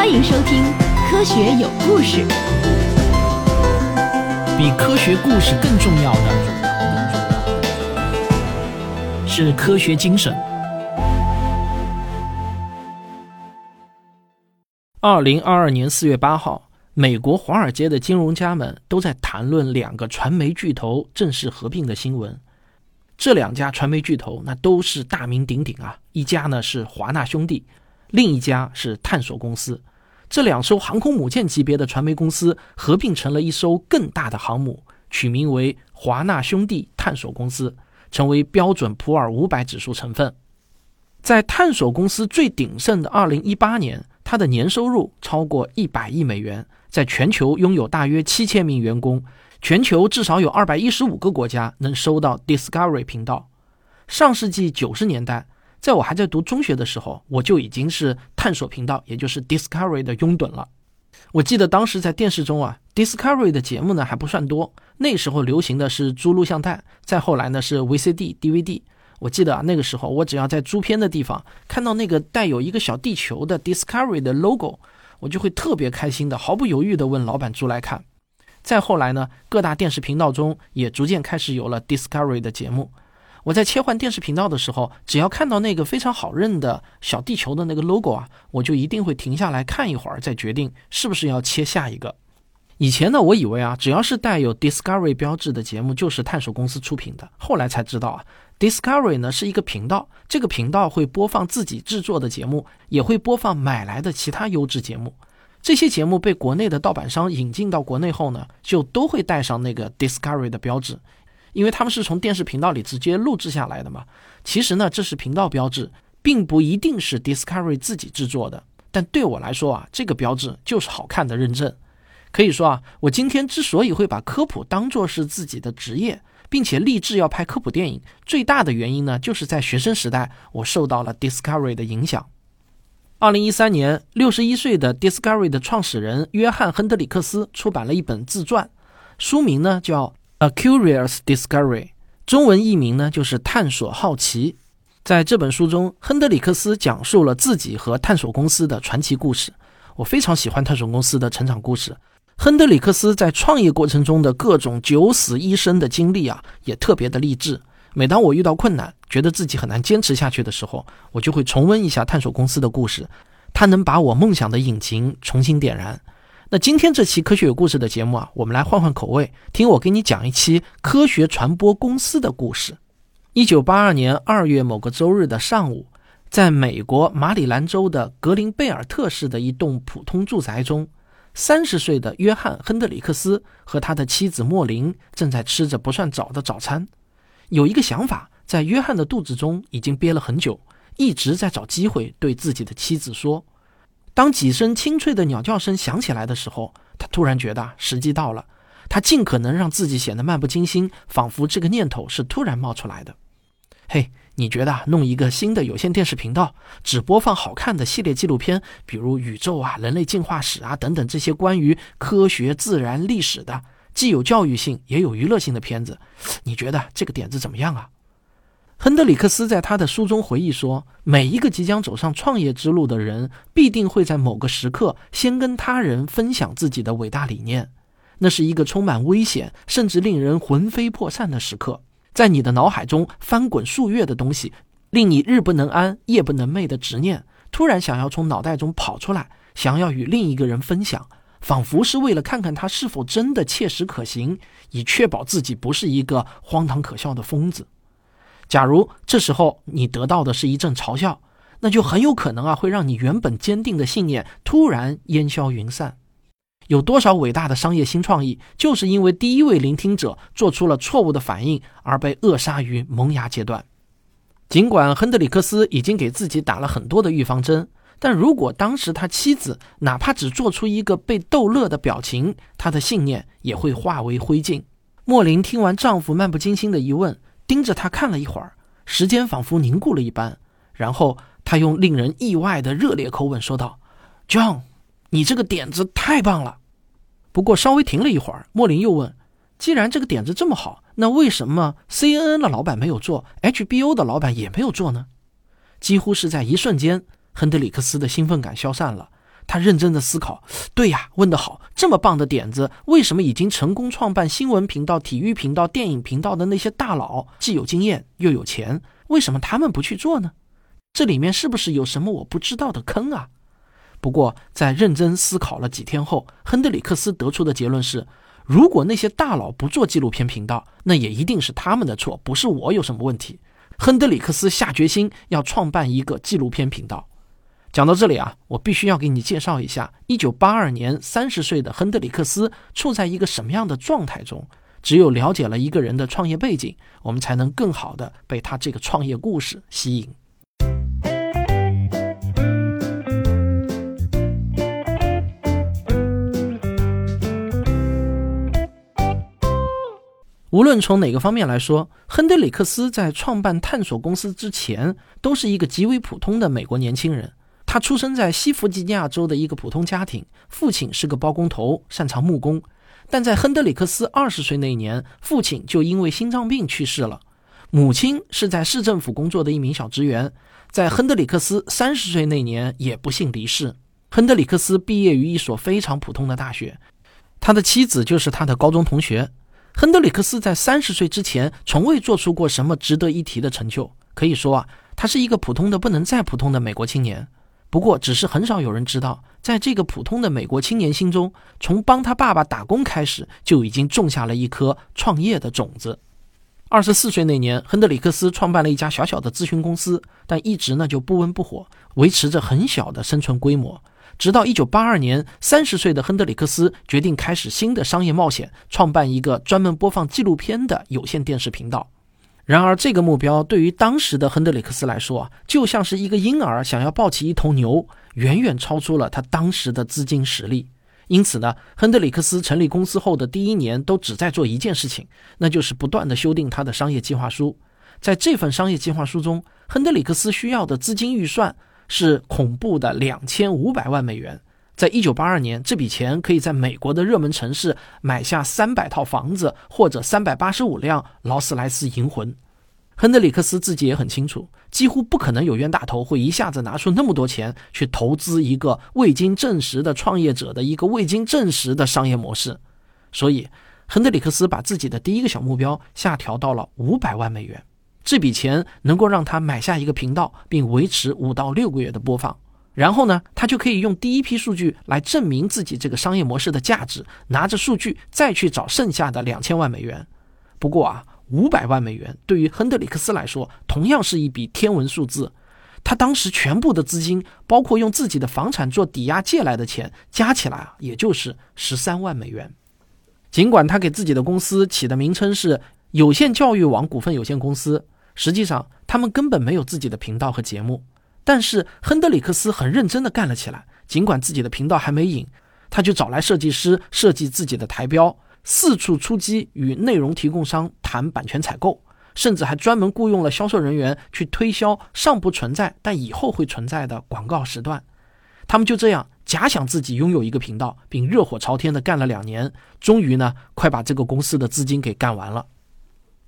欢迎收听《科学有故事》。比科学故事更重要的是科学精神。二零二二年四月八号，美国华尔街的金融家们都在谈论两个传媒巨头正式合并的新闻。这两家传媒巨头那都是大名鼎鼎啊，一家呢是华纳兄弟，另一家是探索公司。这两艘航空母舰级别的传媒公司合并成了一艘更大的航母，取名为华纳兄弟探索公司，成为标准普尔五百指数成分。在探索公司最鼎盛的2018年，它的年收入超过100亿美元，在全球拥有大约7000名员工，全球至少有215个国家能收到 Discovery 频道。上世纪90年代。在我还在读中学的时候，我就已经是探索频道，也就是 Discovery 的拥趸了。我记得当时在电视中啊，Discovery 的节目呢还不算多，那时候流行的是租录像带，再后来呢是 VCD、DVD。我记得啊，那个时候我只要在租片的地方看到那个带有一个小地球的 Discovery 的 logo，我就会特别开心的，毫不犹豫的问老板租来看。再后来呢，各大电视频道中也逐渐开始有了 Discovery 的节目。我在切换电视频道的时候，只要看到那个非常好认的小地球的那个 logo 啊，我就一定会停下来看一会儿，再决定是不是要切下一个。以前呢，我以为啊，只要是带有 Discovery 标志的节目，就是探索公司出品的。后来才知道啊，Discovery 呢是一个频道，这个频道会播放自己制作的节目，也会播放买来的其他优质节目。这些节目被国内的盗版商引进到国内后呢，就都会带上那个 Discovery 的标志。因为他们是从电视频道里直接录制下来的嘛，其实呢，这是频道标志，并不一定是 Discovery 自己制作的。但对我来说啊，这个标志就是好看的认证。可以说啊，我今天之所以会把科普当作是自己的职业，并且立志要拍科普电影，最大的原因呢，就是在学生时代我受到了 Discovery 的影响。二零一三年，六十一岁的 Discovery 的创始人约翰·亨德里克斯出版了一本自传，书名呢叫。A Curious Discovery，中文译名呢就是探索好奇。在这本书中，亨德里克斯讲述了自己和探索公司的传奇故事。我非常喜欢探索公司的成长故事。亨德里克斯在创业过程中的各种九死一生的经历啊，也特别的励志。每当我遇到困难，觉得自己很难坚持下去的时候，我就会重温一下探索公司的故事，它能把我梦想的引擎重新点燃。那今天这期科学有故事的节目啊，我们来换换口味，听我给你讲一期科学传播公司的故事。一九八二年二月某个周日的上午，在美国马里兰州的格林贝尔特市的一栋普通住宅中，三十岁的约翰·亨德里克斯和他的妻子莫林正在吃着不算早的早餐。有一个想法在约翰的肚子中已经憋了很久，一直在找机会对自己的妻子说。当几声清脆的鸟叫声响起来的时候，他突然觉得时机到了。他尽可能让自己显得漫不经心，仿佛这个念头是突然冒出来的。嘿，你觉得弄一个新的有线电视频道，只播放好看的系列纪录片，比如宇宙啊、人类进化史啊等等这些关于科学、自然、历史的，既有教育性也有娱乐性的片子，你觉得这个点子怎么样啊？亨德里克斯在他的书中回忆说：“每一个即将走上创业之路的人，必定会在某个时刻先跟他人分享自己的伟大理念。那是一个充满危险，甚至令人魂飞魄散的时刻。在你的脑海中翻滚数月的东西，令你日不能安、夜不能寐的执念，突然想要从脑袋中跑出来，想要与另一个人分享，仿佛是为了看看他是否真的切实可行，以确保自己不是一个荒唐可笑的疯子。”假如这时候你得到的是一阵嘲笑，那就很有可能啊，会让你原本坚定的信念突然烟消云散。有多少伟大的商业新创意，就是因为第一位聆听者做出了错误的反应而被扼杀于萌芽阶段。尽管亨德里克斯已经给自己打了很多的预防针，但如果当时他妻子哪怕只做出一个被逗乐的表情，他的信念也会化为灰烬。莫林听完丈夫漫不经心的疑问。盯着他看了一会儿，时间仿佛凝固了一般，然后他用令人意外的热烈口吻说道：“John，你这个点子太棒了。”不过稍微停了一会儿，莫林又问：“既然这个点子这么好，那为什么 CNN 的老板没有做，HBO 的老板也没有做呢？”几乎是在一瞬间，亨德里克斯的兴奋感消散了。他认真的思考。对呀，问得好，这么棒的点子，为什么已经成功创办新闻频道、体育频道、电影频道的那些大佬，既有经验又有钱，为什么他们不去做呢？这里面是不是有什么我不知道的坑啊？不过，在认真思考了几天后，亨德里克斯得出的结论是：如果那些大佬不做纪录片频道，那也一定是他们的错，不是我有什么问题。亨德里克斯下决心要创办一个纪录片频道。讲到这里啊，我必须要给你介绍一下1982年30岁的亨德里克斯处在一个什么样的状态中。只有了解了一个人的创业背景，我们才能更好的被他这个创业故事吸引。无论从哪个方面来说，亨德里克斯在创办探索公司之前，都是一个极为普通的美国年轻人。他出生在西弗吉尼亚州的一个普通家庭，父亲是个包工头，擅长木工。但在亨德里克斯二十岁那年，父亲就因为心脏病去世了。母亲是在市政府工作的一名小职员，在亨德里克斯三十岁那年也不幸离世。亨德里克斯毕业于一所非常普通的大学，他的妻子就是他的高中同学。亨德里克斯在三十岁之前从未做出过什么值得一提的成就，可以说啊，他是一个普通的不能再普通的美国青年。不过，只是很少有人知道，在这个普通的美国青年心中，从帮他爸爸打工开始，就已经种下了一颗创业的种子。二十四岁那年，亨德里克斯创办了一家小小的咨询公司，但一直呢就不温不火，维持着很小的生存规模。直到一九八二年，三十岁的亨德里克斯决定开始新的商业冒险，创办一个专门播放纪录片的有线电视频道。然而，这个目标对于当时的亨德里克斯来说，就像是一个婴儿想要抱起一头牛，远远超出了他当时的资金实力。因此呢，亨德里克斯成立公司后的第一年都只在做一件事情，那就是不断的修订他的商业计划书。在这份商业计划书中，亨德里克斯需要的资金预算。是恐怖的两千五百万美元，在一九八二年，这笔钱可以在美国的热门城市买下三百套房子或者三百八十五辆劳斯莱斯银魂。亨德里克斯自己也很清楚，几乎不可能有冤大头会一下子拿出那么多钱去投资一个未经证实的创业者的一个未经证实的商业模式，所以亨德里克斯把自己的第一个小目标下调到了五百万美元。这笔钱能够让他买下一个频道，并维持五到六个月的播放。然后呢，他就可以用第一批数据来证明自己这个商业模式的价值，拿着数据再去找剩下的两千万美元。不过啊，五百万美元对于亨德里克斯来说，同样是一笔天文数字。他当时全部的资金，包括用自己的房产做抵押借来的钱，加起来啊，也就是十三万美元。尽管他给自己的公司起的名称是有限教育网股份有限公司。实际上，他们根本没有自己的频道和节目，但是亨德里克斯很认真地干了起来。尽管自己的频道还没影，他就找来设计师设计自己的台标，四处出击与内容提供商谈版权采购，甚至还专门雇佣了销售人员去推销尚不存在但以后会存在的广告时段。他们就这样假想自己拥有一个频道，并热火朝天地干了两年，终于呢，快把这个公司的资金给干完了。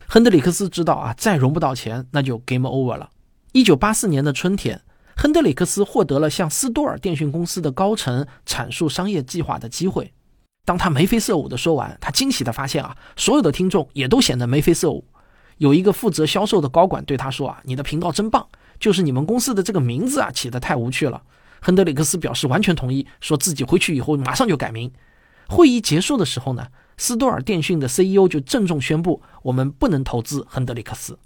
亨德里克斯知道啊，再融不到钱，那就 game over 了。一九八四年的春天，亨德里克斯获得了向斯多尔电讯公司的高层阐述商业计划的机会。当他眉飞色舞的说完，他惊喜的发现啊，所有的听众也都显得眉飞色舞。有一个负责销售的高管对他说啊：“你的频道真棒，就是你们公司的这个名字啊起得太无趣了。”亨德里克斯表示完全同意，说自己回去以后马上就改名。会议结束的时候呢？斯多尔电讯的 CEO 就郑重宣布，我们不能投资亨德里克斯。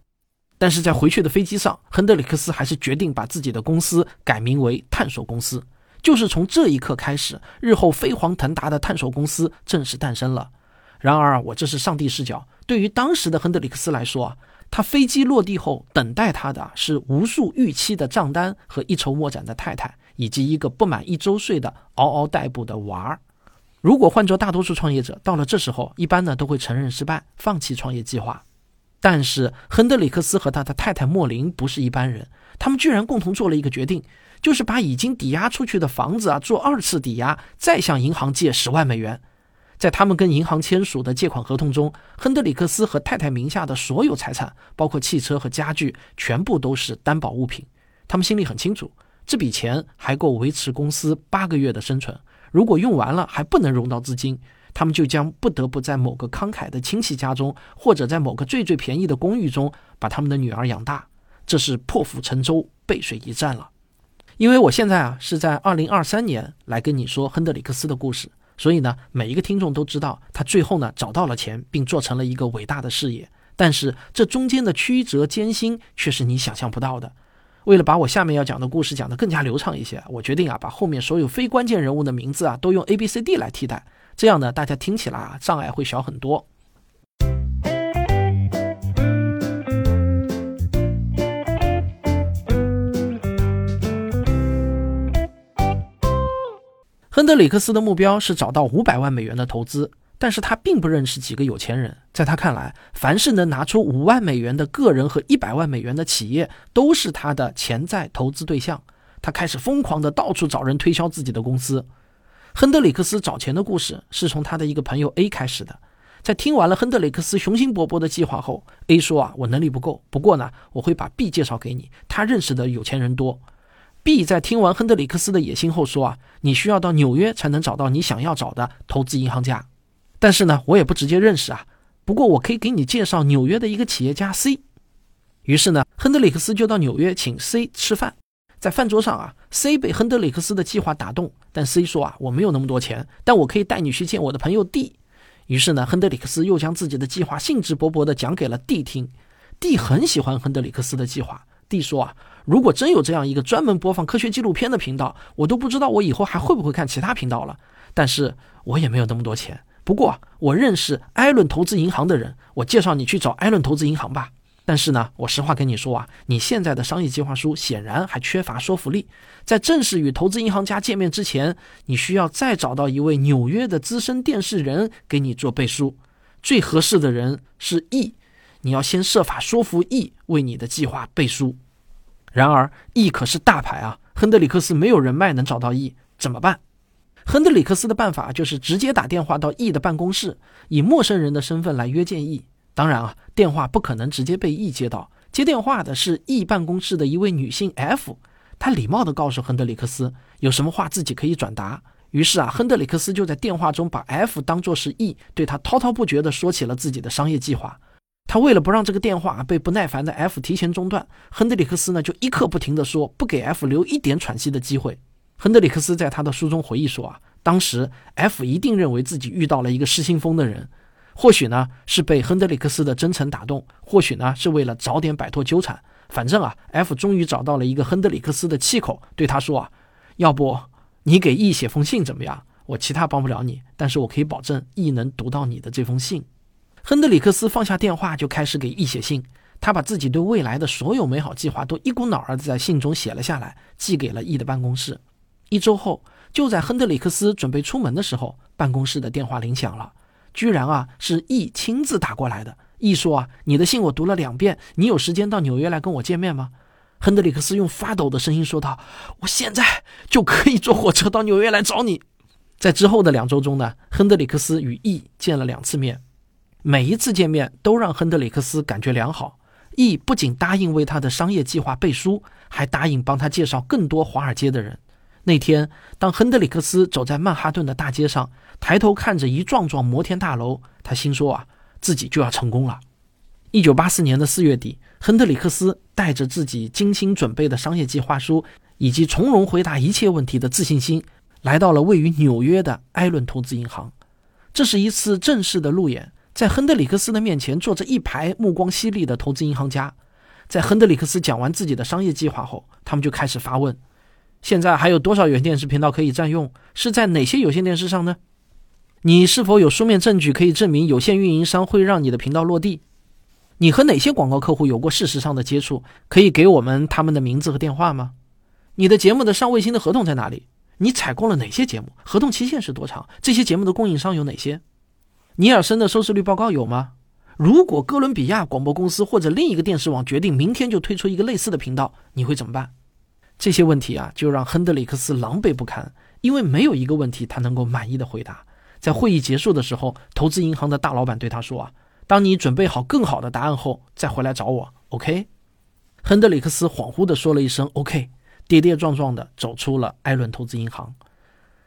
但是在回去的飞机上，亨德里克斯还是决定把自己的公司改名为探索公司。就是从这一刻开始，日后飞黄腾达的探索公司正式诞生了。然而，我这是上帝视角，对于当时的亨德里克斯来说，他飞机落地后，等待他的是无数逾期的账单和一筹莫展的太太，以及一个不满一周岁的嗷嗷待哺的娃儿。如果换做大多数创业者，到了这时候，一般呢都会承认失败，放弃创业计划。但是亨德里克斯和他的太太莫林不是一般人，他们居然共同做了一个决定，就是把已经抵押出去的房子啊做二次抵押，再向银行借十万美元。在他们跟银行签署的借款合同中，亨德里克斯和太太名下的所有财产，包括汽车和家具，全部都是担保物品。他们心里很清楚，这笔钱还够维持公司八个月的生存。如果用完了还不能融到资金，他们就将不得不在某个慷慨的亲戚家中，或者在某个最最便宜的公寓中把他们的女儿养大。这是破釜沉舟、背水一战了。因为我现在啊是在二零二三年来跟你说亨德里克斯的故事，所以呢，每一个听众都知道他最后呢找到了钱，并做成了一个伟大的事业。但是这中间的曲折艰辛却是你想象不到的。为了把我下面要讲的故事讲得更加流畅一些，我决定啊把后面所有非关键人物的名字啊都用 A B C D 来替代，这样呢大家听起来啊障碍会小很多。亨德里克斯的目标是找到五百万美元的投资，但是他并不认识几个有钱人。在他看来，凡是能拿出五万美元的个人和一百万美元的企业，都是他的潜在投资对象。他开始疯狂地到处找人推销自己的公司。亨德里克斯找钱的故事是从他的一个朋友 A 开始的。在听完了亨德里克斯雄心勃勃的计划后，A 说：“啊，我能力不够，不过呢，我会把 B 介绍给你，他认识的有钱人多。” B 在听完亨德里克斯的野心后说：“啊，你需要到纽约才能找到你想要找的投资银行家。但是呢，我也不直接认识啊。不过我可以给你介绍纽约的一个企业家 C。”于是呢，亨德里克斯就到纽约请 C 吃饭。在饭桌上啊，C 被亨德里克斯的计划打动，但 C 说：“啊，我没有那么多钱，但我可以带你去见我的朋友 D。”于是呢，亨德里克斯又将自己的计划兴致勃勃地讲给了 D 听。D 很喜欢亨德里克斯的计划。D 说：“啊。”如果真有这样一个专门播放科学纪录片的频道，我都不知道我以后还会不会看其他频道了。但是我也没有那么多钱。不过我认识艾伦投资银行的人，我介绍你去找艾伦投资银行吧。但是呢，我实话跟你说啊，你现在的商业计划书显然还缺乏说服力。在正式与投资银行家见面之前，你需要再找到一位纽约的资深电视人给你做背书。最合适的人是 E，你要先设法说服 E 为你的计划背书。然而，E 可是大牌啊！亨德里克斯没有人脉能找到 E，怎么办？亨德里克斯的办法就是直接打电话到 E 的办公室，以陌生人的身份来约见 E。当然啊，电话不可能直接被 E 接到，接电话的是 E 办公室的一位女性 F。她礼貌地告诉亨德里克斯，有什么话自己可以转达。于是啊，亨德里克斯就在电话中把 F 当作是 E，对他滔滔不绝地说起了自己的商业计划。他为了不让这个电话被不耐烦的 F 提前中断，亨德里克斯呢就一刻不停地说，不给 F 留一点喘息的机会。亨德里克斯在他的书中回忆说啊，当时 F 一定认为自己遇到了一个失心疯的人，或许呢是被亨德里克斯的真诚打动，或许呢是为了早点摆脱纠缠。反正啊，F 终于找到了一个亨德里克斯的气口，对他说啊，要不你给 E 写封信怎么样？我其他帮不了你，但是我可以保证 E 能读到你的这封信。亨德里克斯放下电话，就开始给 E 写信。他把自己对未来的所有美好计划都一股脑儿的在信中写了下来，寄给了 E 的办公室。一周后，就在亨德里克斯准备出门的时候，办公室的电话铃响了。居然啊，是 E 亲自打过来的。E 说啊，你的信我读了两遍，你有时间到纽约来跟我见面吗？亨德里克斯用发抖的声音说道：“我现在就可以坐火车到纽约来找你。”在之后的两周中呢，亨德里克斯与 E 见了两次面。每一次见面都让亨德里克斯感觉良好。E 不仅答应为他的商业计划背书，还答应帮他介绍更多华尔街的人。那天，当亨德里克斯走在曼哈顿的大街上，抬头看着一幢幢摩天大楼，他心说啊，自己就要成功了。一九八四年的四月底，亨德里克斯带着自己精心准备的商业计划书以及从容回答一切问题的自信心，来到了位于纽约的艾伦投资银行。这是一次正式的路演。在亨德里克斯的面前坐着一排目光犀利的投资银行家，在亨德里克斯讲完自己的商业计划后，他们就开始发问：现在还有多少有线电视频道可以占用？是在哪些有线电视上呢？你是否有书面证据可以证明有线运营商会让你的频道落地？你和哪些广告客户有过事实上的接触？可以给我们他们的名字和电话吗？你的节目的上卫星的合同在哪里？你采购了哪些节目？合同期限是多长？这些节目的供应商有哪些？尼尔森的收视率报告有吗？如果哥伦比亚广播公司或者另一个电视网决定明天就推出一个类似的频道，你会怎么办？这些问题啊，就让亨德里克斯狼狈不堪，因为没有一个问题他能够满意的回答。在会议结束的时候，投资银行的大老板对他说：“啊，当你准备好更好的答案后，再回来找我，OK？” 亨德里克斯恍惚地说了一声 “OK”，跌跌撞撞地走出了艾伦投资银行。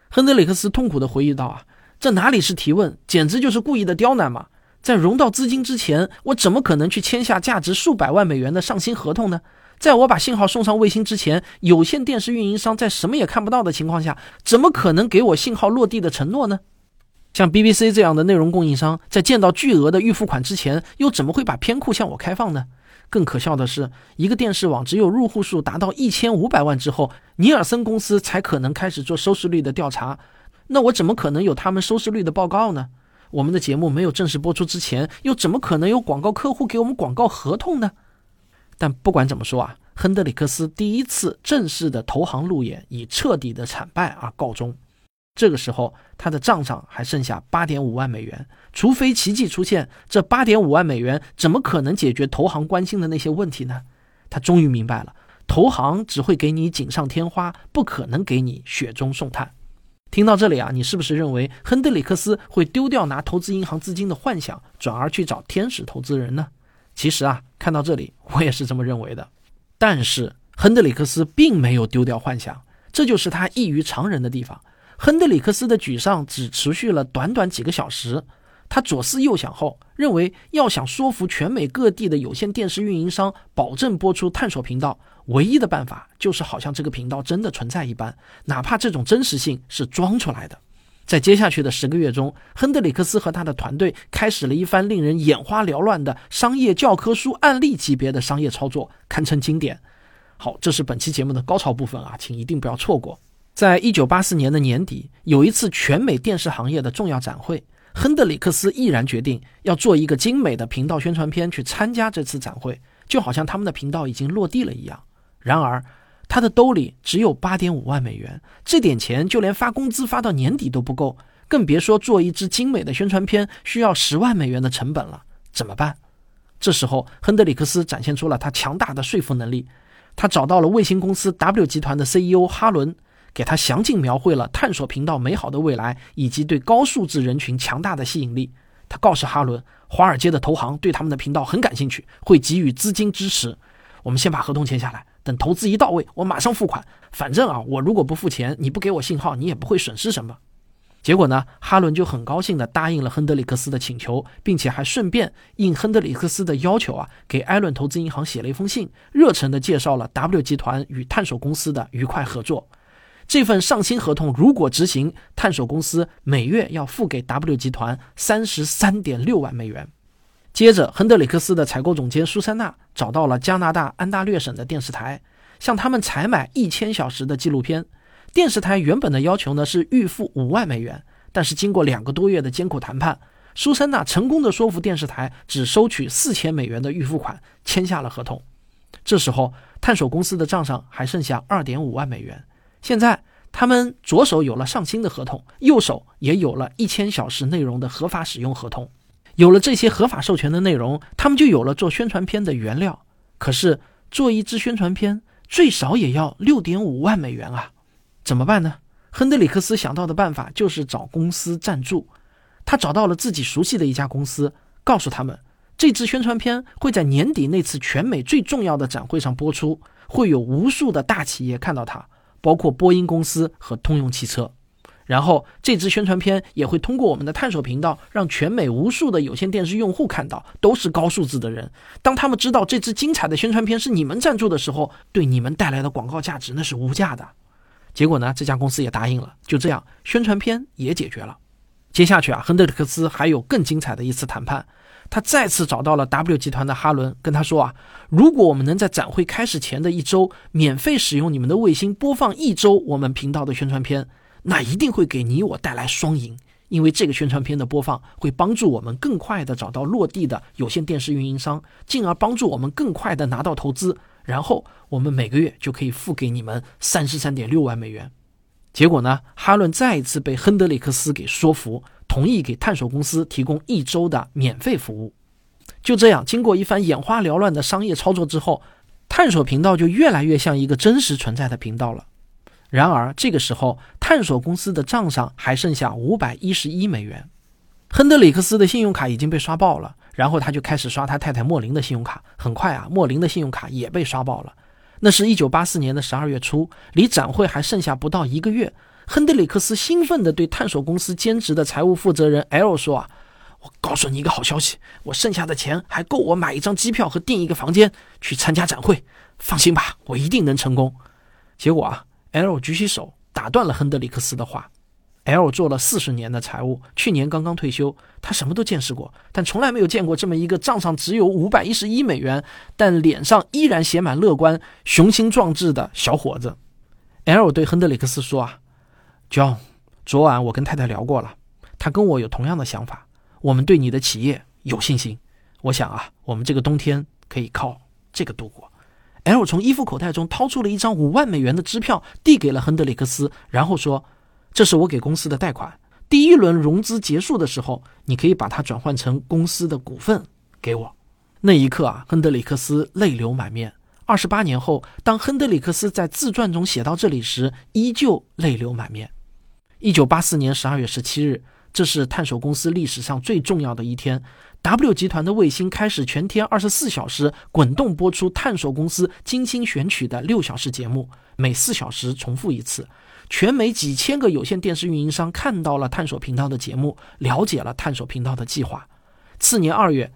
亨德里克斯痛苦地回忆道：“啊，这哪里是提问，简直就是故意的刁难嘛！在融到资金之前，我怎么可能去签下价值数百万美元的上新合同呢？在我把信号送上卫星之前，有线电视运营商在什么也看不到的情况下，怎么可能给我信号落地的承诺呢？像 BBC 这样的内容供应商，在见到巨额的预付款之前，又怎么会把片库向我开放呢？”更可笑的是，一个电视网只有入户数达到一千五百万之后，尼尔森公司才可能开始做收视率的调查。那我怎么可能有他们收视率的报告呢？我们的节目没有正式播出之前，又怎么可能有广告客户给我们广告合同呢？但不管怎么说啊，亨德里克斯第一次正式的投行路演以彻底的惨败而告终。这个时候，他的账上还剩下八点五万美元。除非奇迹出现，这八点五万美元怎么可能解决投行关心的那些问题呢？他终于明白了，投行只会给你锦上添花，不可能给你雪中送炭。听到这里啊，你是不是认为亨德里克斯会丢掉拿投资银行资金的幻想，转而去找天使投资人呢？其实啊，看到这里，我也是这么认为的。但是亨德里克斯并没有丢掉幻想，这就是他异于常人的地方。亨德里克斯的沮丧只持续了短短几个小时，他左思右想后，认为要想说服全美各地的有线电视运营商保证播出探索频道，唯一的办法就是好像这个频道真的存在一般，哪怕这种真实性是装出来的。在接下去的十个月中，亨德里克斯和他的团队开始了一番令人眼花缭乱的商业教科书案例级别的商业操作，堪称经典。好，这是本期节目的高潮部分啊，请一定不要错过。在一九八四年的年底，有一次全美电视行业的重要展会，亨德里克斯毅然决定要做一个精美的频道宣传片去参加这次展会，就好像他们的频道已经落地了一样。然而，他的兜里只有八点五万美元，这点钱就连发工资发到年底都不够，更别说做一支精美的宣传片需要十万美元的成本了。怎么办？这时候，亨德里克斯展现出了他强大的说服能力，他找到了卫星公司 W 集团的 CEO 哈伦。给他详尽描绘了探索频道美好的未来以及对高素质人群强大的吸引力。他告诉哈伦，华尔街的投行对他们的频道很感兴趣，会给予资金支持。我们先把合同签下来，等投资一到位，我马上付款。反正啊，我如果不付钱，你不给我信号，你也不会损失什么。结果呢，哈伦就很高兴地答应了亨德里克斯的请求，并且还顺便应亨德里克斯的要求啊，给艾伦投资银行写了一封信，热诚地介绍了 W 集团与探索公司的愉快合作。这份上新合同如果执行，探索公司每月要付给 W 集团三十三点六万美元。接着，亨德里克斯的采购总监苏珊娜找到了加拿大安大略省的电视台，向他们采买一千小时的纪录片。电视台原本的要求呢是预付五万美元，但是经过两个多月的艰苦谈判，苏珊娜成功的说服电视台只收取四千美元的预付款，签下了合同。这时候，探索公司的账上还剩下二点五万美元。现在，他们左手有了上新的合同，右手也有了一千小时内容的合法使用合同。有了这些合法授权的内容，他们就有了做宣传片的原料。可是，做一支宣传片最少也要六点五万美元啊！怎么办呢？亨德里克斯想到的办法就是找公司赞助。他找到了自己熟悉的一家公司，告诉他们，这支宣传片会在年底那次全美最重要的展会上播出，会有无数的大企业看到它。包括波音公司和通用汽车，然后这支宣传片也会通过我们的探索频道，让全美无数的有线电视用户看到，都是高数字的人。当他们知道这支精彩的宣传片是你们赞助的时候，对你们带来的广告价值那是无价的。结果呢，这家公司也答应了，就这样，宣传片也解决了。接下去啊，亨德里克斯还有更精彩的一次谈判。他再次找到了 W 集团的哈伦，跟他说啊，如果我们能在展会开始前的一周免费使用你们的卫星播放一周我们频道的宣传片，那一定会给你我带来双赢。因为这个宣传片的播放会帮助我们更快的找到落地的有线电视运营商，进而帮助我们更快的拿到投资，然后我们每个月就可以付给你们三十三点六万美元。结果呢，哈伦再一次被亨德里克斯给说服。同意给探索公司提供一周的免费服务。就这样，经过一番眼花缭乱的商业操作之后，探索频道就越来越像一个真实存在的频道了。然而，这个时候，探索公司的账上还剩下五百一十一美元。亨德里克斯的信用卡已经被刷爆了，然后他就开始刷他太太莫林的信用卡。很快啊，莫林的信用卡也被刷爆了。那是一九八四年的十二月初，离展会还剩下不到一个月。亨德里克斯兴奋地对探索公司兼职的财务负责人 L 说：“啊，我告诉你一个好消息，我剩下的钱还够我买一张机票和订一个房间去参加展会。放心吧，我一定能成功。”结果啊，L 举起手打断了亨德里克斯的话。L 做了四十年的财务，去年刚刚退休，他什么都见识过，但从来没有见过这么一个账上只有五百一十一美元，但脸上依然写满乐观、雄心壮志的小伙子。L 对亨德里克斯说：“啊。” John，昨晚我跟太太聊过了，她跟我有同样的想法。我们对你的企业有信心。我想啊，我们这个冬天可以靠这个度过。L 从衣服口袋中掏出了一张五万美元的支票，递给了亨德里克斯，然后说：“这是我给公司的贷款。第一轮融资结束的时候，你可以把它转换成公司的股份给我。”那一刻啊，亨德里克斯泪流满面。二十八年后，当亨德里克斯在自传中写到这里时，依旧泪流满面。一九八四年十二月十七日，这是探索公司历史上最重要的一天。W 集团的卫星开始全天二十四小时滚动播出探索公司精心选取的六小时节目，每四小时重复一次。全美几千个有线电视运营商看到了探索频道的节目，了解了探索频道的计划。次年二月，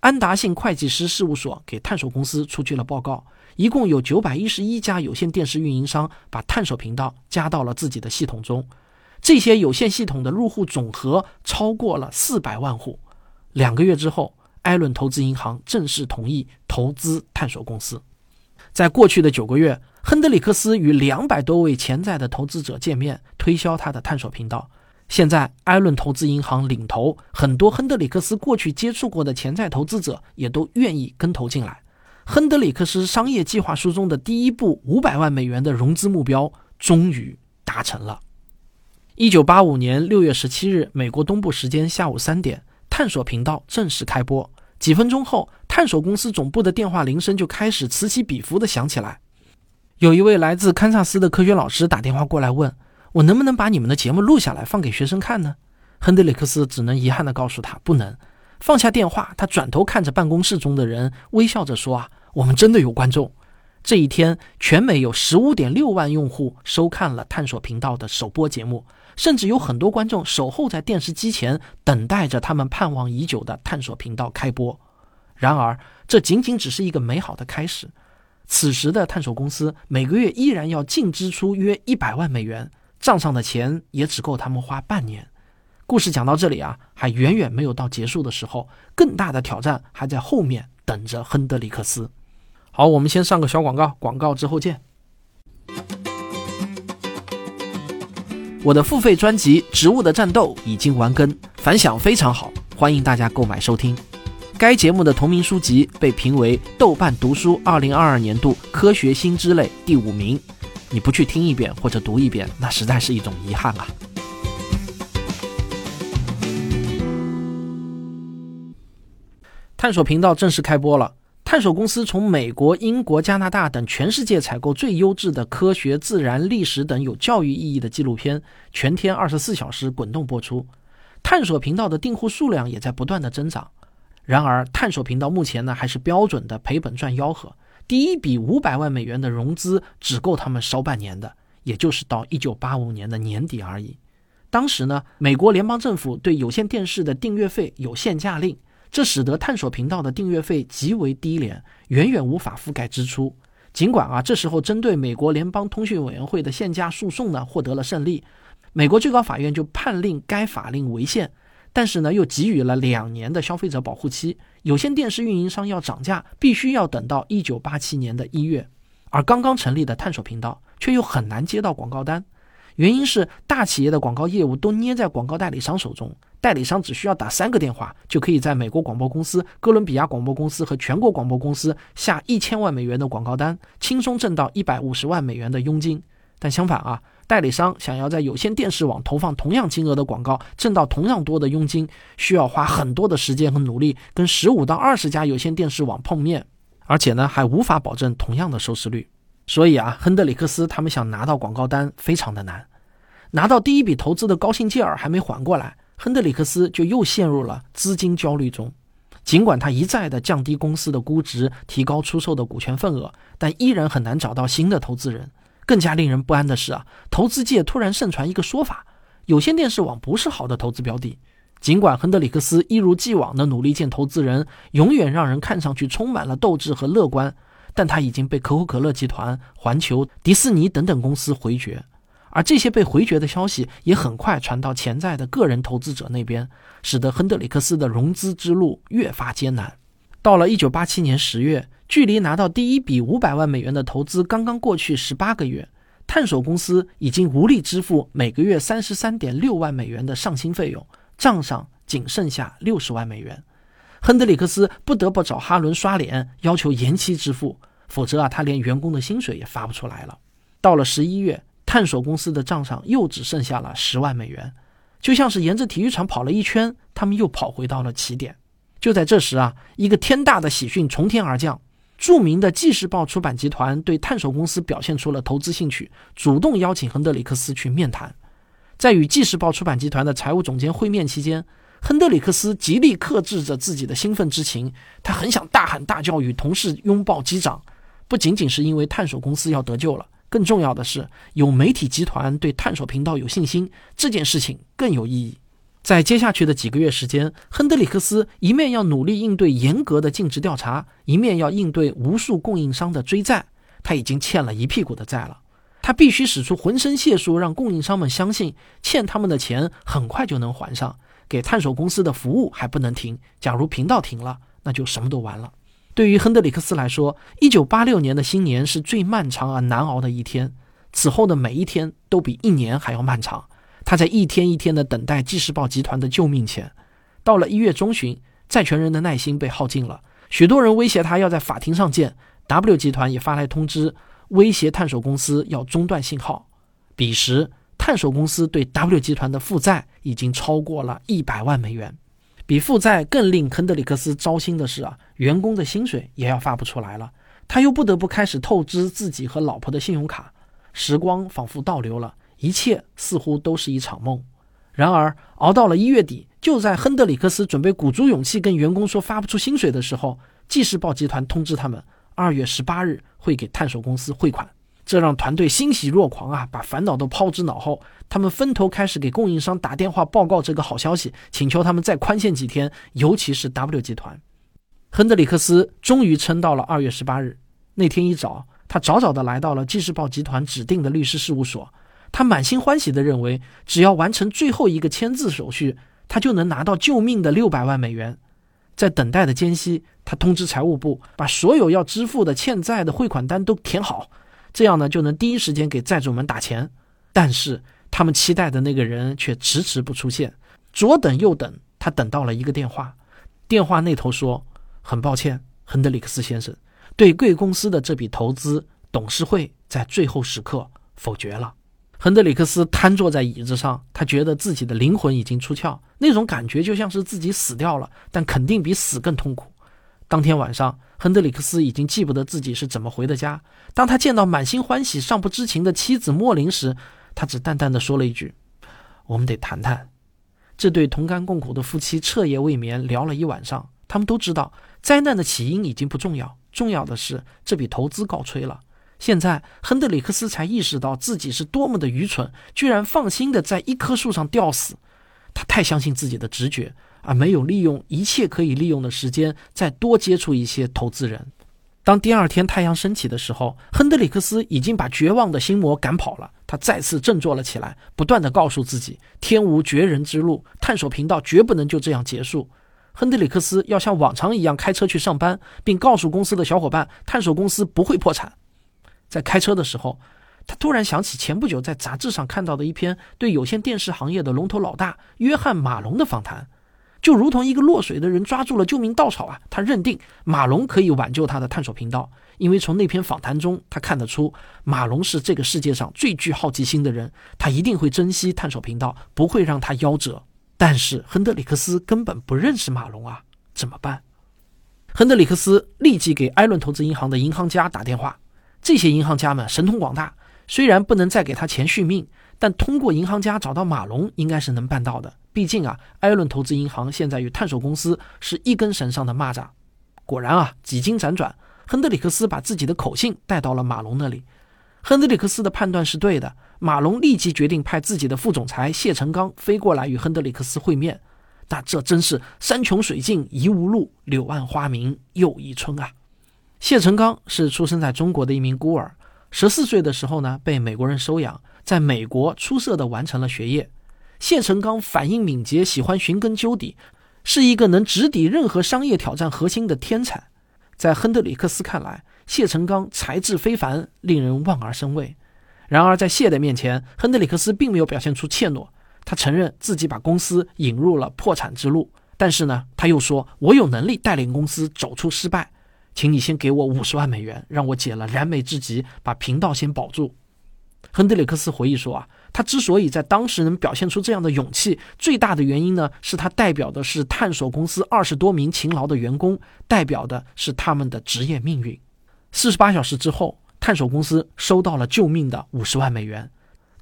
安达信会计师事务所给探索公司出具了报告，一共有九百一十一家有线电视运营商把探索频道加到了自己的系统中。这些有线系统的入户总和超过了四百万户。两个月之后，艾伦投资银行正式同意投资探索公司。在过去的九个月，亨德里克斯与两百多位潜在的投资者见面，推销他的探索频道。现在，艾伦投资银行领投，很多亨德里克斯过去接触过的潜在投资者也都愿意跟投进来。亨德里克斯商业计划书中的第一步五百万美元的融资目标终于达成了。一九八五年六月十七日，美国东部时间下午三点，探索频道正式开播。几分钟后，探索公司总部的电话铃声就开始此起彼伏地响起来。有一位来自堪萨斯的科学老师打电话过来问：“我能不能把你们的节目录下来放给学生看呢？”亨德里克斯只能遗憾地告诉他：“不能。”放下电话，他转头看着办公室中的人，微笑着说：“啊，我们真的有观众。”这一天，全美有十五点六万用户收看了探索频道的首播节目。甚至有很多观众守候在电视机前，等待着他们盼望已久的探索频道开播。然而，这仅仅只是一个美好的开始。此时的探索公司每个月依然要净支出约一百万美元，账上的钱也只够他们花半年。故事讲到这里啊，还远远没有到结束的时候，更大的挑战还在后面等着亨德里克斯。好，我们先上个小广告，广告之后见。我的付费专辑《植物的战斗》已经完更，反响非常好，欢迎大家购买收听。该节目的同名书籍被评为豆瓣读书2022年度科学新知类第五名。你不去听一遍或者读一遍，那实在是一种遗憾啊！探索频道正式开播了。探索公司从美国、英国、加拿大等全世界采购最优质的科学、自然、历史等有教育意义的纪录片，全天二十四小时滚动播出。探索频道的订户数量也在不断的增长。然而，探索频道目前呢还是标准的赔本赚吆喝。第一笔五百万美元的融资只够他们烧半年的，也就是到一九八五年的年底而已。当时呢，美国联邦政府对有线电视的订阅费有限价令。这使得探索频道的订阅费极为低廉，远远无法覆盖支出。尽管啊，这时候针对美国联邦通讯委员会的限价诉讼呢获得了胜利，美国最高法院就判令该法令违宪，但是呢又给予了两年的消费者保护期。有线电视运营商要涨价，必须要等到一九八七年的一月，而刚刚成立的探索频道却又很难接到广告单。原因是大企业的广告业务都捏在广告代理商手中，代理商只需要打三个电话，就可以在美国广播公司、哥伦比亚广播公司和全国广播公司下一千万美元的广告单，轻松挣到一百五十万美元的佣金。但相反啊，代理商想要在有线电视网投放同样金额的广告，挣到同样多的佣金，需要花很多的时间和努力，跟十五到二十家有线电视网碰面，而且呢还无法保证同样的收视率。所以啊，亨德里克斯他们想拿到广告单非常的难，拿到第一笔投资的高兴劲儿还没缓过来，亨德里克斯就又陷入了资金焦虑中。尽管他一再的降低公司的估值，提高出售的股权份额，但依然很难找到新的投资人。更加令人不安的是啊，投资界突然盛传一个说法：有线电视网不是好的投资标的。尽管亨德里克斯一如既往的努力见投资人，永远让人看上去充满了斗志和乐观，但他已经被可口可乐集团、环球、迪士尼等等公司回绝。而这些被回绝的消息也很快传到潜在的个人投资者那边，使得亨德里克斯的融资之路越发艰难。到了1987年10月，距离拿到第一笔500万美元的投资刚刚过去18个月，探索公司已经无力支付每个月33.6万美元的上新费用，账上仅剩下60万美元。亨德里克斯不得不找哈伦刷脸，要求延期支付，否则啊，他连员工的薪水也发不出来了。到了11月。探索公司的账上又只剩下了十万美元，就像是沿着体育场跑了一圈，他们又跑回到了起点。就在这时啊，一个天大的喜讯从天而降，著名的《纪事报》出版集团对探索公司表现出了投资兴趣，主动邀请亨德里克斯去面谈。在与《纪事报》出版集团的财务总监会面期间，亨德里克斯极力克制着自己的兴奋之情，他很想大喊大叫，与同事拥抱击掌，不仅仅是因为探索公司要得救了。更重要的是，有媒体集团对探索频道有信心，这件事情更有意义。在接下去的几个月时间，亨德里克斯一面要努力应对严格的尽职调查，一面要应对无数供应商的追债。他已经欠了一屁股的债了，他必须使出浑身解数，让供应商们相信欠他们的钱很快就能还上。给探索公司的服务还不能停，假如频道停了，那就什么都完了。对于亨德里克斯来说，一九八六年的新年是最漫长而难熬的一天。此后的每一天都比一年还要漫长。他在一天一天的等待《纪事报》集团的救命钱。到了一月中旬，债权人的耐心被耗尽了，许多人威胁他要在法庭上见。W 集团也发来通知，威胁探索公司要中断信号。彼时，探索公司对 W 集团的负债已经超过了一百万美元。比负债更令亨德里克斯糟心的是啊，员工的薪水也要发不出来了，他又不得不开始透支自己和老婆的信用卡。时光仿佛倒流了，一切似乎都是一场梦。然而，熬到了一月底，就在亨德里克斯准备鼓足勇气跟员工说发不出薪水的时候，纪事报集团通知他们，二月十八日会给探索公司汇款。这让团队欣喜若狂啊，把烦恼都抛之脑后。他们分头开始给供应商打电话报告这个好消息，请求他们再宽限几天，尤其是 W 集团。亨德里克斯终于撑到了二月十八日那天一早，他早早的来到了《纪事报》集团指定的律师事务所。他满心欢喜的认为，只要完成最后一个签字手续，他就能拿到救命的六百万美元。在等待的间隙，他通知财务部把所有要支付的欠债的汇款单都填好。这样呢，就能第一时间给债主们打钱，但是他们期待的那个人却迟迟不出现，左等右等，他等到了一个电话，电话那头说：“很抱歉，亨德里克斯先生，对贵公司的这笔投资，董事会在最后时刻否决了。”亨德里克斯瘫坐在椅子上，他觉得自己的灵魂已经出窍，那种感觉就像是自己死掉了，但肯定比死更痛苦。当天晚上，亨德里克斯已经记不得自己是怎么回的家。当他见到满心欢喜、尚不知情的妻子莫林时，他只淡淡的说了一句：“我们得谈谈。”这对同甘共苦的夫妻彻夜未眠，聊了一晚上。他们都知道，灾难的起因已经不重要，重要的是这笔投资告吹了。现在，亨德里克斯才意识到自己是多么的愚蠢，居然放心的在一棵树上吊死。他太相信自己的直觉。而没有利用一切可以利用的时间，再多接触一些投资人。当第二天太阳升起的时候，亨德里克斯已经把绝望的心魔赶跑了。他再次振作了起来，不断的告诉自己：天无绝人之路，探索频道绝不能就这样结束。亨德里克斯要像往常一样开车去上班，并告诉公司的小伙伴，探索公司不会破产。在开车的时候，他突然想起前不久在杂志上看到的一篇对有线电视行业的龙头老大约翰马龙的访谈。就如同一个落水的人抓住了救命稻草啊！他认定马龙可以挽救他的探索频道，因为从那篇访谈中，他看得出马龙是这个世界上最具好奇心的人，他一定会珍惜探索频道，不会让他夭折。但是亨德里克斯根本不认识马龙啊，怎么办？亨德里克斯立即给艾伦投资银行的银行家打电话，这些银行家们神通广大，虽然不能再给他钱续命，但通过银行家找到马龙应该是能办到的。毕竟啊，艾伦投资银行现在与探索公司是一根绳上的蚂蚱。果然啊，几经辗转，亨德里克斯把自己的口信带到了马龙那里。亨德里克斯的判断是对的，马龙立即决定派自己的副总裁谢成刚飞过来与亨德里克斯会面。那这真是山穷水尽疑无路，柳暗花明又一村啊！谢成刚是出生在中国的一名孤儿，十四岁的时候呢，被美国人收养，在美国出色的完成了学业。谢成刚反应敏捷，喜欢寻根究底，是一个能直抵任何商业挑战核心的天才。在亨德里克斯看来，谢成刚才智非凡，令人望而生畏。然而在谢的面前，亨德里克斯并没有表现出怯懦。他承认自己把公司引入了破产之路，但是呢，他又说：“我有能力带领公司走出失败，请你先给我五十万美元，让我解了燃眉之急，把频道先保住。”亨德里克斯回忆说：“啊，他之所以在当时能表现出这样的勇气，最大的原因呢，是他代表的是探索公司二十多名勤劳的员工，代表的是他们的职业命运。四十八小时之后，探索公司收到了救命的五十万美元。”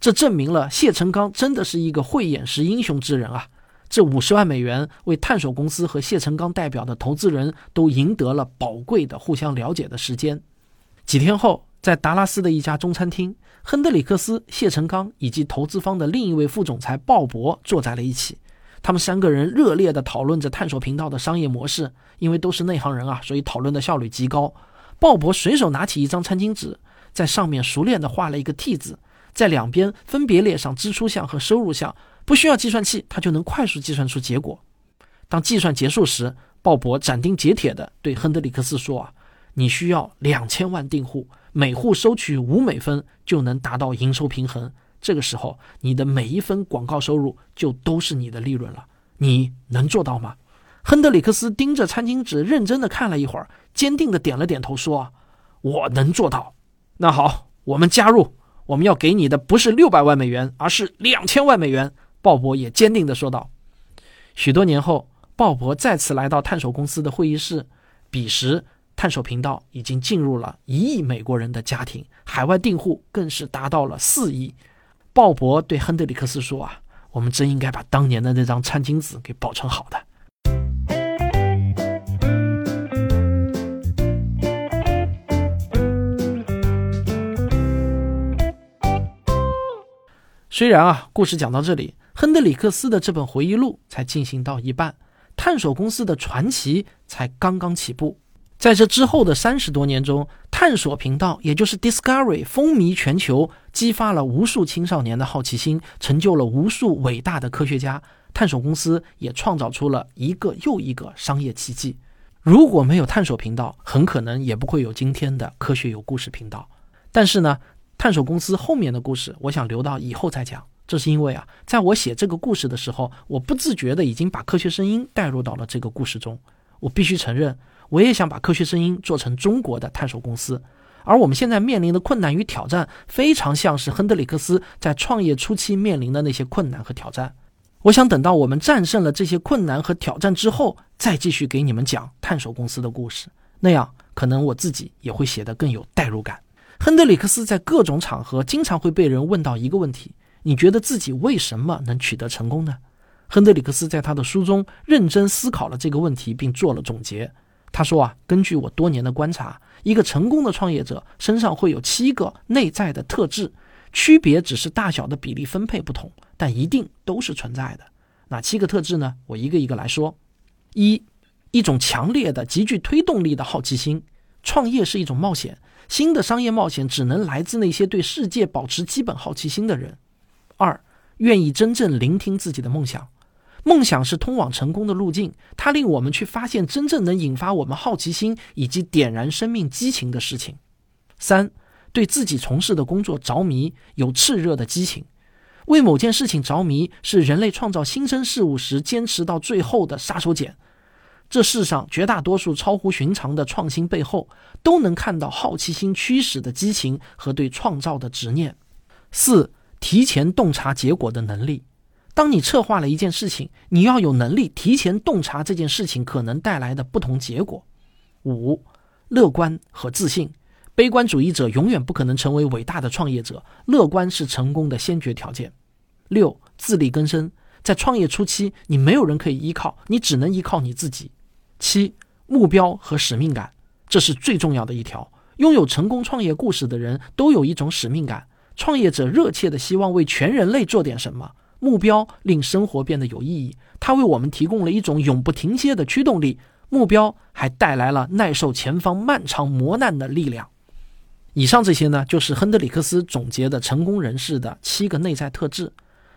这证明了谢成刚真的是一个慧眼识英雄之人啊！这五十万美元为探索公司和谢成刚代表的投资人都赢得了宝贵的互相了解的时间。几天后，在达拉斯的一家中餐厅，亨德里克斯、谢成刚以及投资方的另一位副总裁鲍勃坐在了一起。他们三个人热烈地讨论着探索频道的商业模式，因为都是内行人啊，所以讨论的效率极高。鲍勃随手拿起一张餐巾纸，在上面熟练地画了一个 T 字。在两边分别列上支出项和收入项，不需要计算器，他就能快速计算出结果。当计算结束时，鲍勃斩钉截铁地对亨德里克斯说：“啊，你需要两千万订户，每户收取五美分，就能达到营收平衡。这个时候，你的每一分广告收入就都是你的利润了。你能做到吗？”亨德里克斯盯着餐巾纸，认真地看了一会儿，坚定地点了点头，说：“我能做到。那好，我们加入。”我们要给你的不是六百万美元，而是两千万美元。鲍勃也坚定地说道。许多年后，鲍勃再次来到探索公司的会议室，彼时探索频道已经进入了一亿美国人的家庭，海外订户更是达到了四亿。鲍勃对亨德里克斯说：“啊，我们真应该把当年的那张餐巾纸给保存好的。”虽然啊，故事讲到这里，亨德里克斯的这本回忆录才进行到一半，探索公司的传奇才刚刚起步。在这之后的三十多年中，探索频道也就是 Discovery 风靡全球，激发了无数青少年的好奇心，成就了无数伟大的科学家。探索公司也创造出了一个又一个商业奇迹。如果没有探索频道，很可能也不会有今天的科学有故事频道。但是呢？探索公司后面的故事，我想留到以后再讲。这是因为啊，在我写这个故事的时候，我不自觉的已经把科学声音带入到了这个故事中。我必须承认，我也想把科学声音做成中国的探索公司。而我们现在面临的困难与挑战，非常像是亨德里克斯在创业初期面临的那些困难和挑战。我想等到我们战胜了这些困难和挑战之后，再继续给你们讲探索公司的故事。那样，可能我自己也会写得更有代入感。亨德里克斯在各种场合经常会被人问到一个问题：你觉得自己为什么能取得成功呢？亨德里克斯在他的书中认真思考了这个问题，并做了总结。他说：“啊，根据我多年的观察，一个成功的创业者身上会有七个内在的特质，区别只是大小的比例分配不同，但一定都是存在的。哪七个特质呢？我一个一个来说。一，一种强烈的、极具推动力的好奇心。创业是一种冒险。”新的商业冒险只能来自那些对世界保持基本好奇心的人。二，愿意真正聆听自己的梦想。梦想是通往成功的路径，它令我们去发现真正能引发我们好奇心以及点燃生命激情的事情。三，对自己从事的工作着迷，有炽热的激情。为某件事情着迷，是人类创造新生事物时坚持到最后的杀手锏。这世上绝大多数超乎寻常的创新背后，都能看到好奇心驱使的激情和对创造的执念。四、提前洞察结果的能力。当你策划了一件事情，你要有能力提前洞察这件事情可能带来的不同结果。五、乐观和自信。悲观主义者永远不可能成为伟大的创业者，乐观是成功的先决条件。六、自力更生。在创业初期，你没有人可以依靠，你只能依靠你自己。七、目标和使命感，这是最重要的一条。拥有成功创业故事的人都有一种使命感，创业者热切的希望为全人类做点什么。目标令生活变得有意义，它为我们提供了一种永不停歇的驱动力。目标还带来了耐受前方漫长磨难的力量。以上这些呢，就是亨德里克斯总结的成功人士的七个内在特质。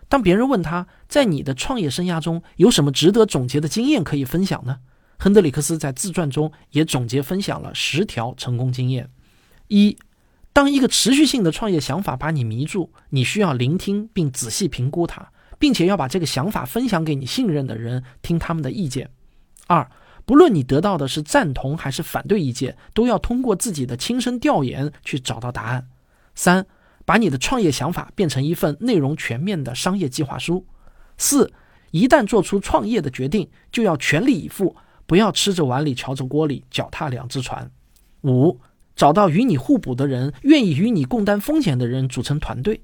当别人问他在你的创业生涯中有什么值得总结的经验可以分享呢？亨德里克斯在自传中也总结分享了十条成功经验。一，当一个持续性的创业想法把你迷住，你需要聆听并仔细评估它，并且要把这个想法分享给你信任的人，听他们的意见。二，不论你得到的是赞同还是反对意见，都要通过自己的亲身调研去找到答案。三，把你的创业想法变成一份内容全面的商业计划书。四，一旦做出创业的决定，就要全力以赴。不要吃着碗里瞧着锅里，脚踏两只船。五，找到与你互补的人，愿意与你共担风险的人，组成团队。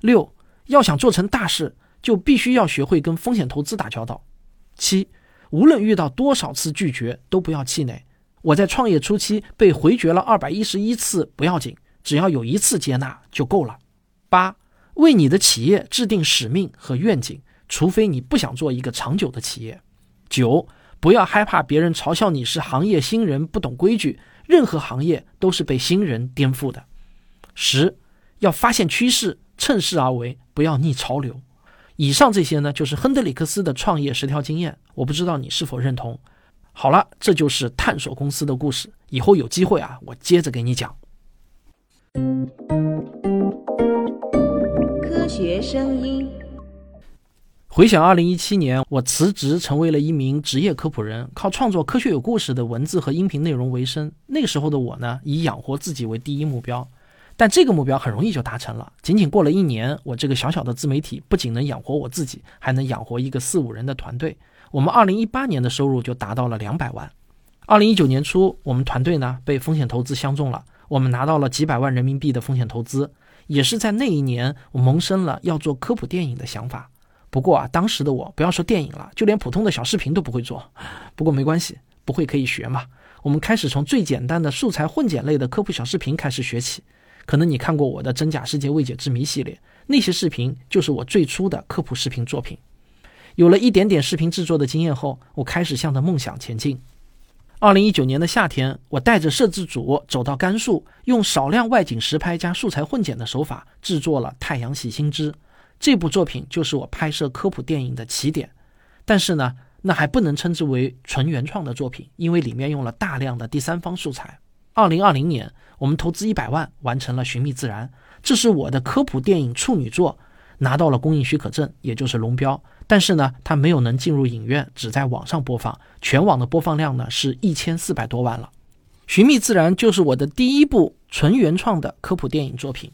六，要想做成大事，就必须要学会跟风险投资打交道。七，无论遇到多少次拒绝，都不要气馁。我在创业初期被回绝了二百一十一次，不要紧，只要有一次接纳就够了。八，为你的企业制定使命和愿景，除非你不想做一个长久的企业。九。不要害怕别人嘲笑你是行业新人不懂规矩，任何行业都是被新人颠覆的。十，要发现趋势，趁势而为，不要逆潮流。以上这些呢，就是亨德里克斯的创业十条经验，我不知道你是否认同。好了，这就是探索公司的故事。以后有机会啊，我接着给你讲。科学声音。回想二零一七年，我辞职成为了一名职业科普人，靠创作科学有故事的文字和音频内容为生。那个时候的我呢，以养活自己为第一目标，但这个目标很容易就达成了。仅仅过了一年，我这个小小的自媒体不仅能养活我自己，还能养活一个四五人的团队。我们二零一八年的收入就达到了两百万。二零一九年初，我们团队呢被风险投资相中了，我们拿到了几百万人民币的风险投资。也是在那一年，我萌生了要做科普电影的想法。不过啊，当时的我不要说电影了，就连普通的小视频都不会做。不过没关系，不会可以学嘛。我们开始从最简单的素材混剪类的科普小视频开始学起。可能你看过我的《真假世界未解之谜》系列，那些视频就是我最初的科普视频作品。有了一点点视频制作的经验后，我开始向着梦想前进。二零一九年的夏天，我带着摄制组走到甘肃，用少量外景实拍加素材混剪的手法制作了《太阳系新知》。这部作品就是我拍摄科普电影的起点，但是呢，那还不能称之为纯原创的作品，因为里面用了大量的第三方素材。二零二零年，我们投资一百万完成了《寻觅自然》，这是我的科普电影处女作，拿到了公映许可证，也就是龙标。但是呢，它没有能进入影院，只在网上播放，全网的播放量呢是一千四百多万了。《寻觅自然》就是我的第一部纯原创的科普电影作品。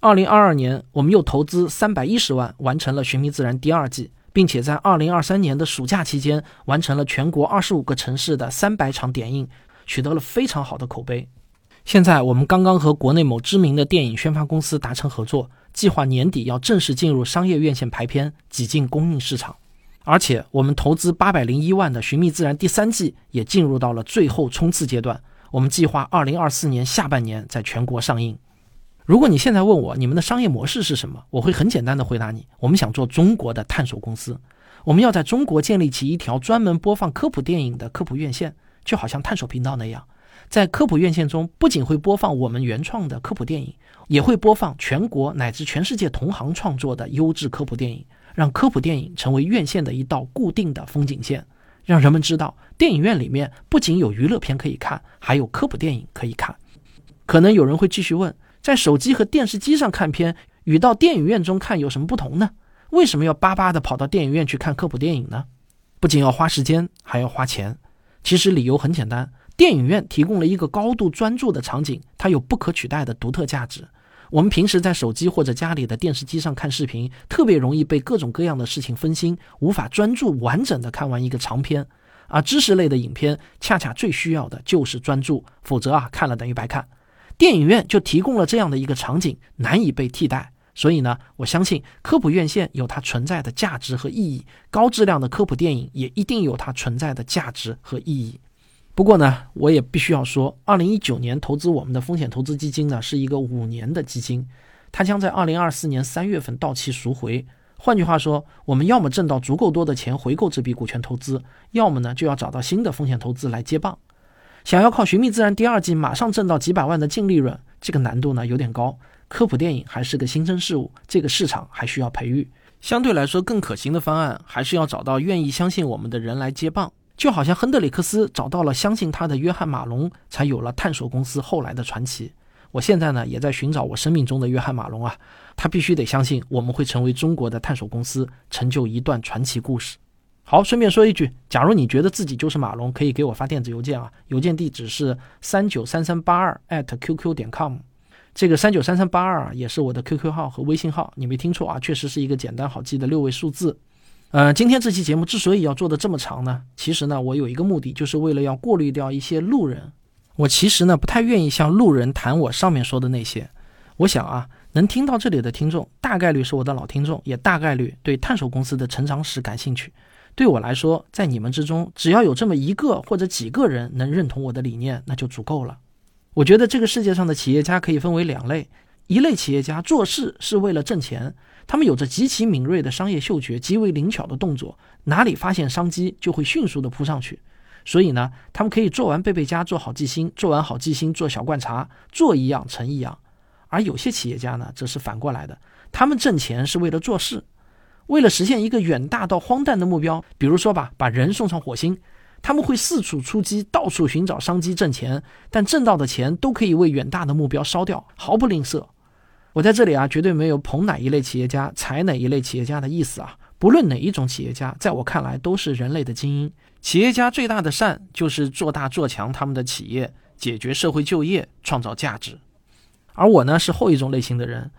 二零二二年，我们又投资三百一十万完成了《寻觅自然》第二季，并且在二零二三年的暑假期间完成了全国二十五个城市的三百场点映，取得了非常好的口碑。现在我们刚刚和国内某知名的电影宣发公司达成合作，计划年底要正式进入商业院线排片，挤进公映市场。而且我们投资八百零一万的《寻觅自然》第三季也进入到了最后冲刺阶段，我们计划二零二四年下半年在全国上映。如果你现在问我你们的商业模式是什么，我会很简单的回答你：我们想做中国的探索公司，我们要在中国建立起一条专门播放科普电影的科普院线，就好像探索频道那样，在科普院线中不仅会播放我们原创的科普电影，也会播放全国乃至全世界同行创作的优质科普电影，让科普电影成为院线的一道固定的风景线，让人们知道电影院里面不仅有娱乐片可以看，还有科普电影可以看。可能有人会继续问。在手机和电视机上看片，与到电影院中看有什么不同呢？为什么要巴巴的跑到电影院去看科普电影呢？不仅要花时间，还要花钱。其实理由很简单，电影院提供了一个高度专注的场景，它有不可取代的独特价值。我们平时在手机或者家里的电视机上看视频，特别容易被各种各样的事情分心，无法专注完整的看完一个长片。而知识类的影片，恰恰最需要的就是专注，否则啊，看了等于白看。电影院就提供了这样的一个场景，难以被替代。所以呢，我相信科普院线有它存在的价值和意义，高质量的科普电影也一定有它存在的价值和意义。不过呢，我也必须要说，二零一九年投资我们的风险投资基金呢是一个五年的基金，它将在二零二四年三月份到期赎回。换句话说，我们要么挣到足够多的钱回购这笔股权投资，要么呢就要找到新的风险投资来接棒。想要靠《寻觅自然》第二季马上挣到几百万的净利润，这个难度呢有点高。科普电影还是个新生事物，这个市场还需要培育。相对来说，更可行的方案还是要找到愿意相信我们的人来接棒。就好像亨德里克斯找到了相信他的约翰马龙，才有了探索公司后来的传奇。我现在呢也在寻找我生命中的约翰马龙啊，他必须得相信我们会成为中国的探索公司，成就一段传奇故事。好，顺便说一句，假如你觉得自己就是马龙，可以给我发电子邮件啊，邮件地址是三九三三八二 @QQ 点 com。这个三九三三八二啊，也是我的 QQ 号和微信号，你没听错啊，确实是一个简单好记的六位数字。呃，今天这期节目之所以要做的这么长呢，其实呢，我有一个目的，就是为了要过滤掉一些路人。我其实呢，不太愿意向路人谈我上面说的那些。我想啊，能听到这里的听众，大概率是我的老听众，也大概率对探索公司的成长史感兴趣。对我来说，在你们之中，只要有这么一个或者几个人能认同我的理念，那就足够了。我觉得这个世界上的企业家可以分为两类：一类企业家做事是为了挣钱，他们有着极其敏锐的商业嗅觉，极为灵巧的动作，哪里发现商机就会迅速的扑上去。所以呢，他们可以做完贝贝家做好记星，做完好记星做小观察，做一样成一样。而有些企业家呢，则是反过来的，他们挣钱是为了做事，为了实现一个远大到荒诞的目标，比如说吧，把人送上火星。他们会四处出击，到处寻找商机挣钱，但挣到的钱都可以为远大的目标烧掉，毫不吝啬。我在这里啊，绝对没有捧哪一类企业家、踩哪一类企业家的意思啊。不论哪一种企业家，在我看来都是人类的精英。企业家最大的善就是做大做强他们的企业，解决社会就业，创造价值。而我呢，是后一种类型的人。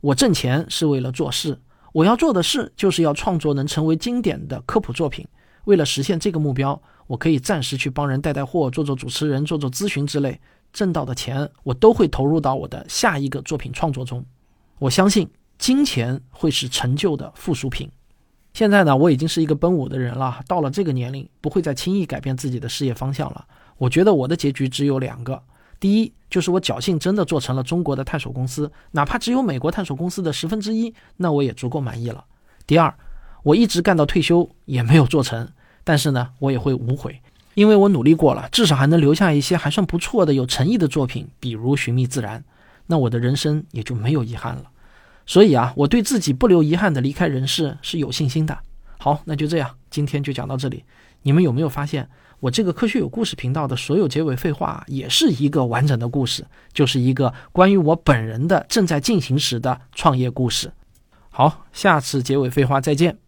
我挣钱是为了做事，我要做的事就是要创作能成为经典的科普作品。为了实现这个目标。我可以暂时去帮人带带货，做做主持人，做做咨询之类，挣到的钱我都会投入到我的下一个作品创作中。我相信金钱会是成就的附属品。现在呢，我已经是一个奔五的人了，到了这个年龄，不会再轻易改变自己的事业方向了。我觉得我的结局只有两个：第一，就是我侥幸真的做成了中国的探索公司，哪怕只有美国探索公司的十分之一，那我也足够满意了；第二，我一直干到退休也没有做成。但是呢，我也会无悔，因为我努力过了，至少还能留下一些还算不错的、有诚意的作品，比如《寻觅自然》，那我的人生也就没有遗憾了。所以啊，我对自己不留遗憾的离开人世是有信心的。好，那就这样，今天就讲到这里。你们有没有发现，我这个科学有故事频道的所有结尾废话也是一个完整的故事，就是一个关于我本人的正在进行时的创业故事。好，下次结尾废话再见。